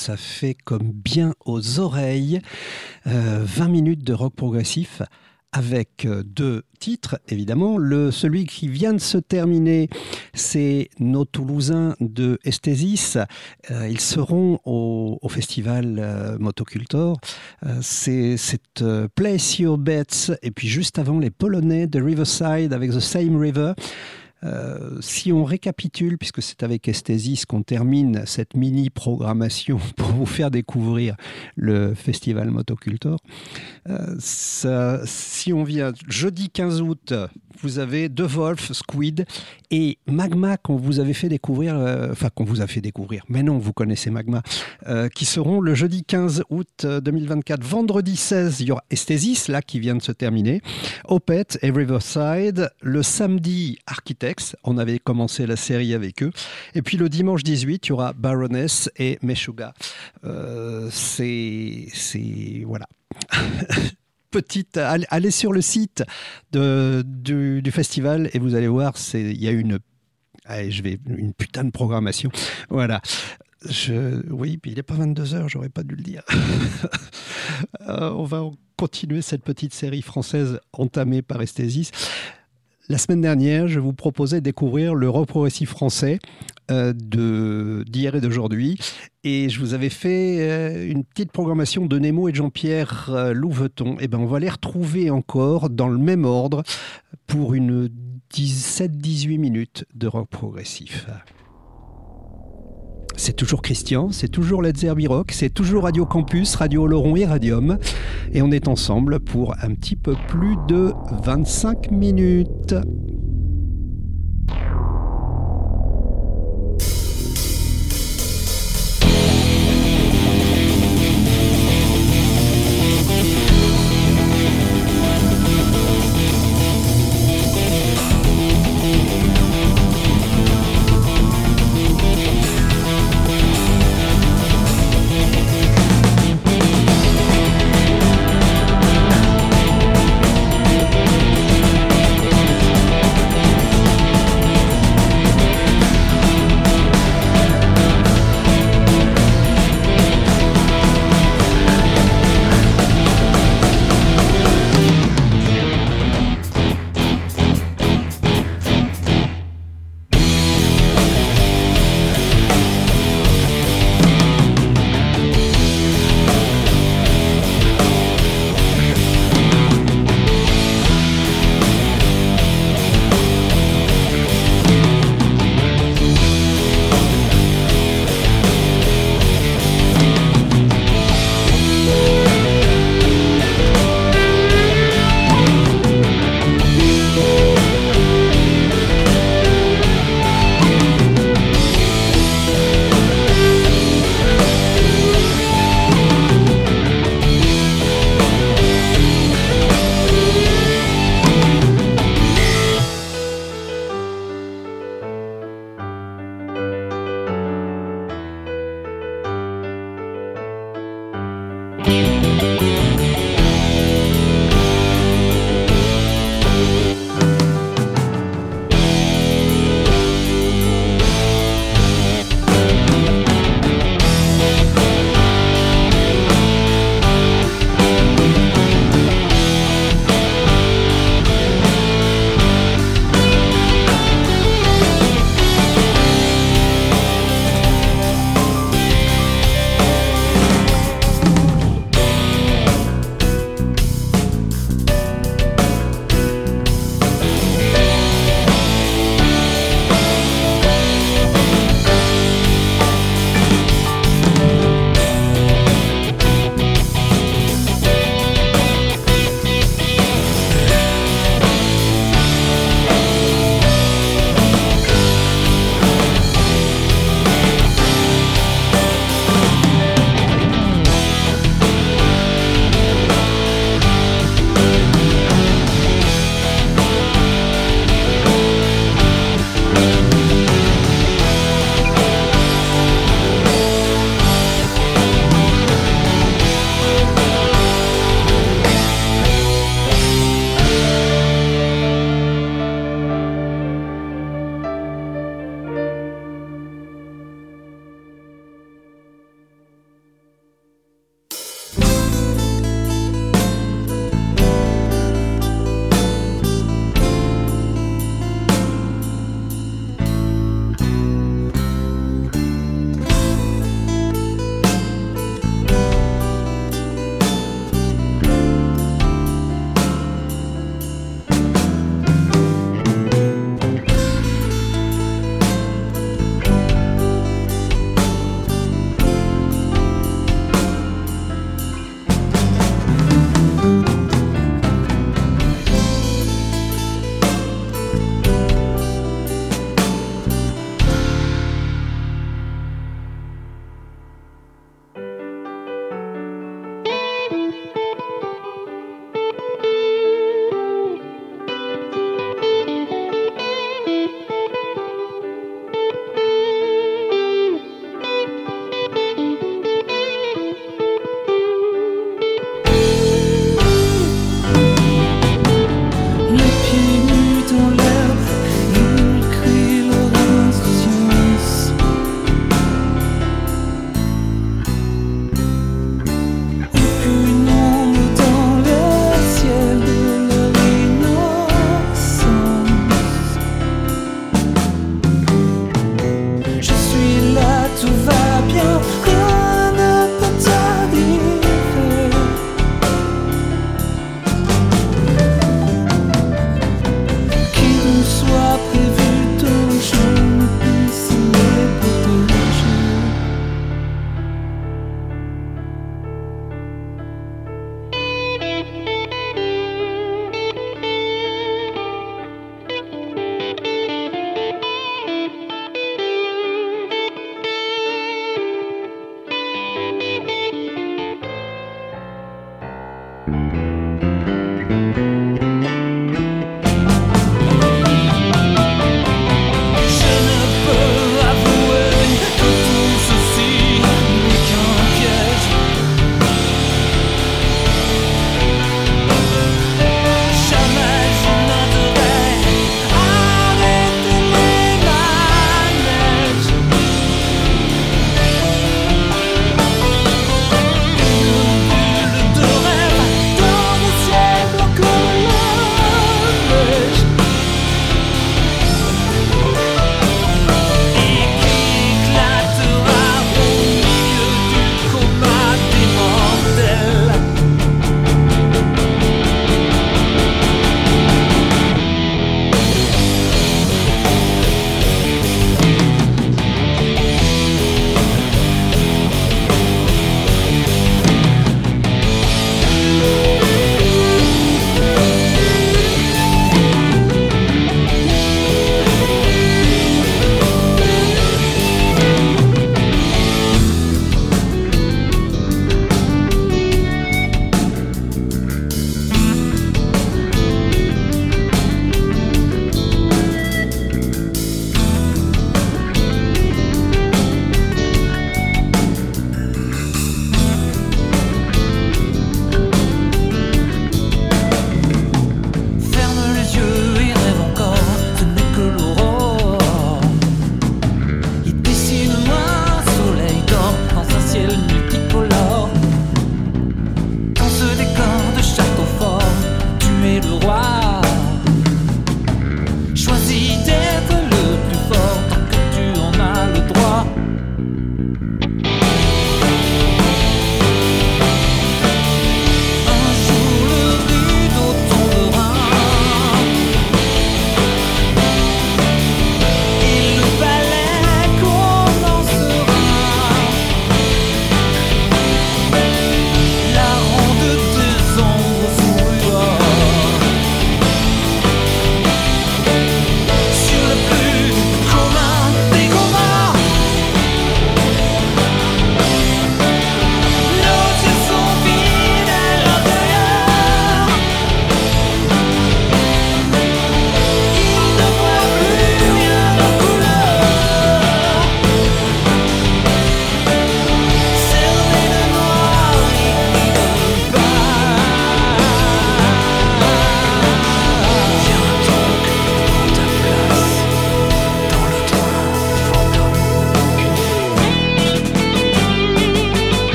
Ça fait comme bien aux oreilles Euh, 20 minutes de rock progressif avec euh, deux titres, évidemment. Le, celui qui vient de se terminer, c'est nos Toulousains de Esthesis. Euh, ils seront au, festival euh, Motocultor. Euh, c'est Place Your Bets. Et puis juste avant, les Polonais de Riverside avec The Same River. Euh, si on récapitule, puisque c'est avec Esthesis qu'on termine cette mini-programmation <laughs> pour vous faire découvrir le festival Motocultor, euh, ça- si on vient jeudi 15 août, vous avez De Wolf, Squid et Magma qu'on vous avait fait découvrir, euh, enfin qu'on vous a fait découvrir, mais non, vous connaissez Magma, euh, qui seront le jeudi 15 août euh, 2024. Vendredi 16, il y aura Esthesis, là, qui vient de se terminer. Opeth et Riverside. Le samedi, Architects. On avait commencé la série avec eux. Et puis le dimanche 18, il y aura Baroness et Meshuga. Euh. C'est. Voilà. <laughs> Petite, allez, sur le site du, festival et vous allez voir, il y a une, allez, je vais, une putain de programmation. Voilà. Oui, puis il n'est pas 22h, j'aurais pas dû le dire. <laughs> Euh, on va continuer cette petite série française entamée par Esthesis. La semaine dernière, je vous proposais de découvrir le rock français d'hier et d'aujourd'hui. Et je vous avais fait euh, une petite programmation de Nemo et de Jean-Pierre euh, Louveton. Et ben, on va les retrouver encore dans le même ordre pour une 17-18 minutes de rock progressif. C'est toujours Christian, c'est toujours Let's Rock, c'est toujours Radio Campus, Radio Oloron et Radium. Et on est ensemble pour un petit peu plus de 25 minutes.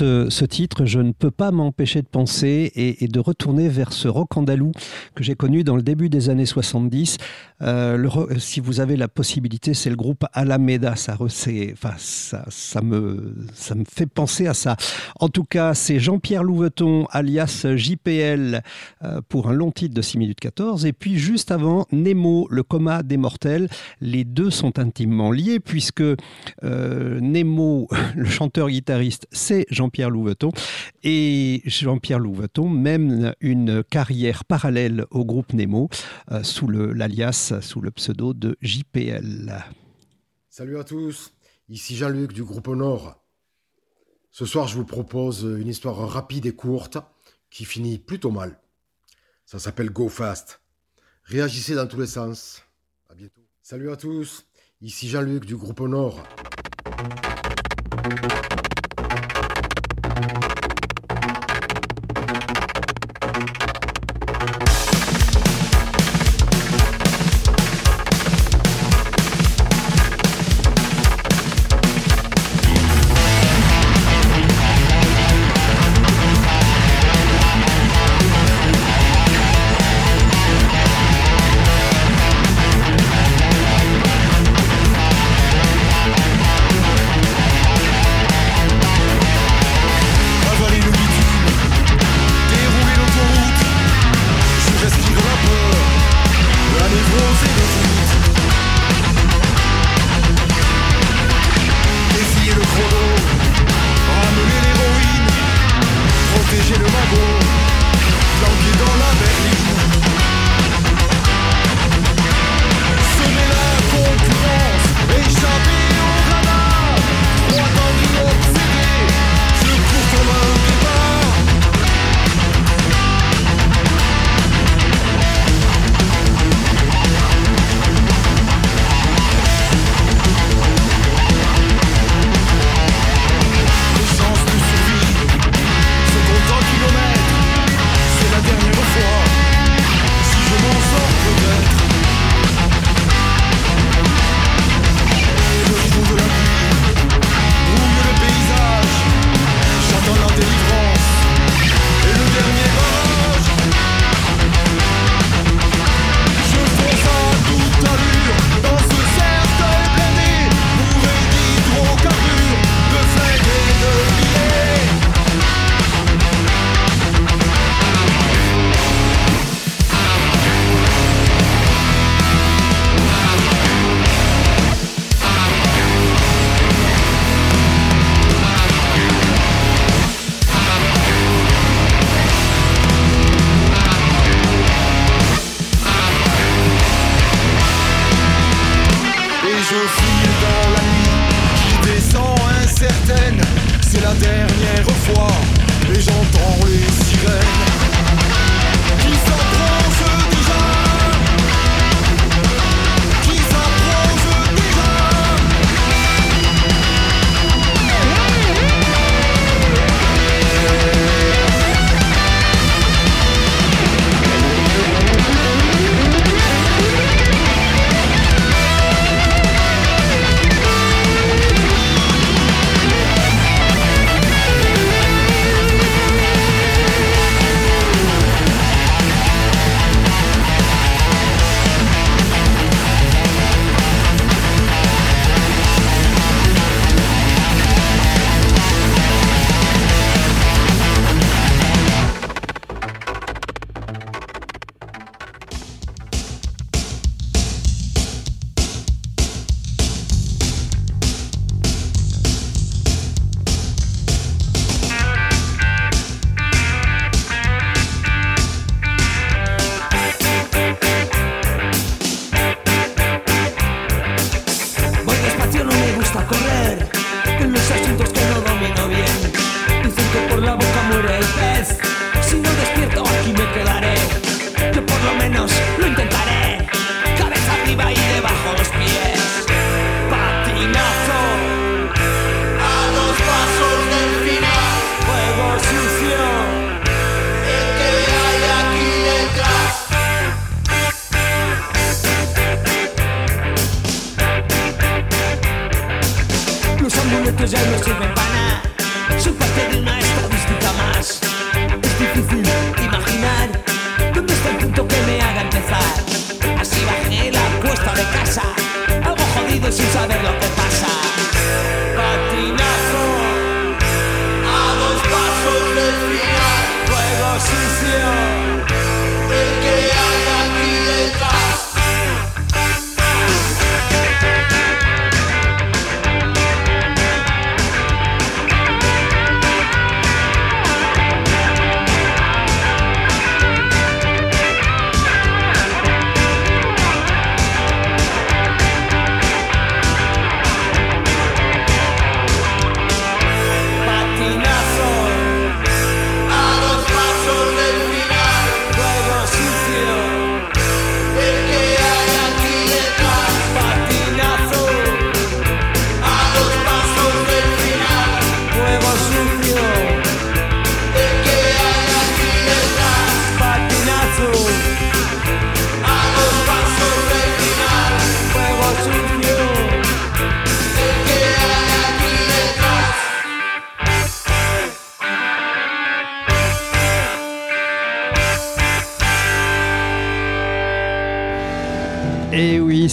Ce, titre, je ne peux pas m'empêcher de penser et, et de retourner vers ce rock andalou que j'ai connu dans le début des années 70. Euh, si vous avez la possibilité, c'est le groupe Alameda. Ça, me, fait penser à ça. En tout cas, c'est Jean-Pierre Louveton, alias JPL, euh, pour un long titre de 6 minutes 14. Et puis, juste avant, Nemo, le coma des mortels. Les deux sont intimement liés puisque euh, Nemo, <laughs> le chanteur-guitariste, c'est Jean-Pierre Louveton. Et Jean-Pierre Louveton mène une carrière parallèle au groupe Nemo sous le- sous le pseudo de JPL. Salut à tous, ici Jean-Luc du groupe Nord. Ce soir, je vous propose une histoire rapide et courte qui finit plutôt mal. Ça s'appelle Go Fast. Réagissez dans tous les sens. À bientôt. Salut à tous, ici Jean-Luc du groupe Nord. pajamas to bed.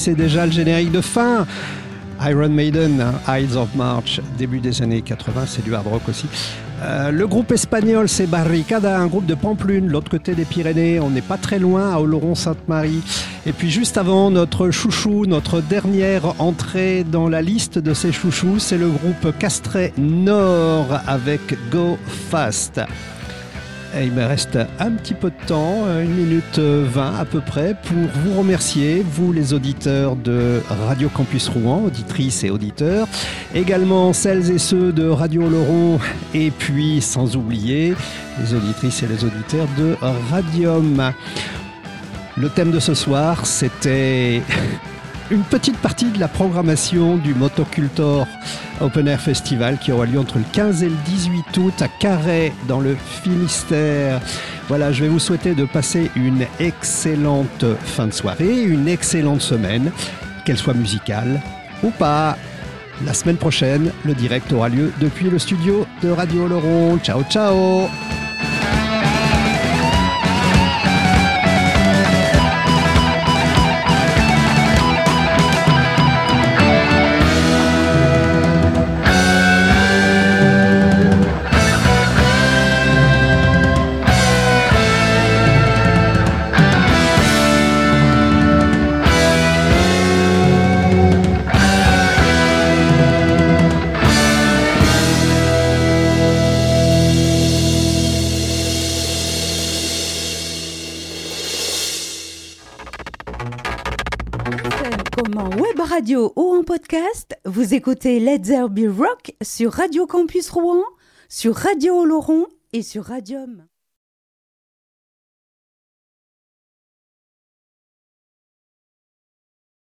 C'est déjà le générique de fin. Iron Maiden, Eyes of March, début des années 80, c'est du hard rock aussi. Euh, le groupe espagnol, c'est Barricada, un groupe de Pamplune, l'autre côté des Pyrénées. On n'est pas très loin, à Oloron-Sainte-Marie. Et puis juste avant, notre chouchou, notre dernière entrée dans la liste de ces chouchous, c'est le groupe Castret Nord avec Go Fast. Il me reste un petit peu de temps, une minute euh, 20 à peu près, pour vous remercier, vous les auditeurs de Radio Campus Rouen, auditrices et auditeurs, également celles et ceux de Radio Laurent, et puis sans oublier les auditrices et les auditeurs de Radium. Le thème de ce soir, c'était une petite partie de la programmation du Motocultor Open Air Festival qui aura lieu entre le 15 et le 18 août à Carhaix dans le Finistère. Voilà, je vais vous souhaiter de passer une excellente fin de soirée, une excellente semaine, qu'elle soit musicale ou pas. La semaine prochaine, le direct aura lieu depuis le studio de Radio Laurent. Ciao, ciao vous écoutez Let's There Be Rock sur Radio Campus Rouen, sur Radio Oloron et sur Radium.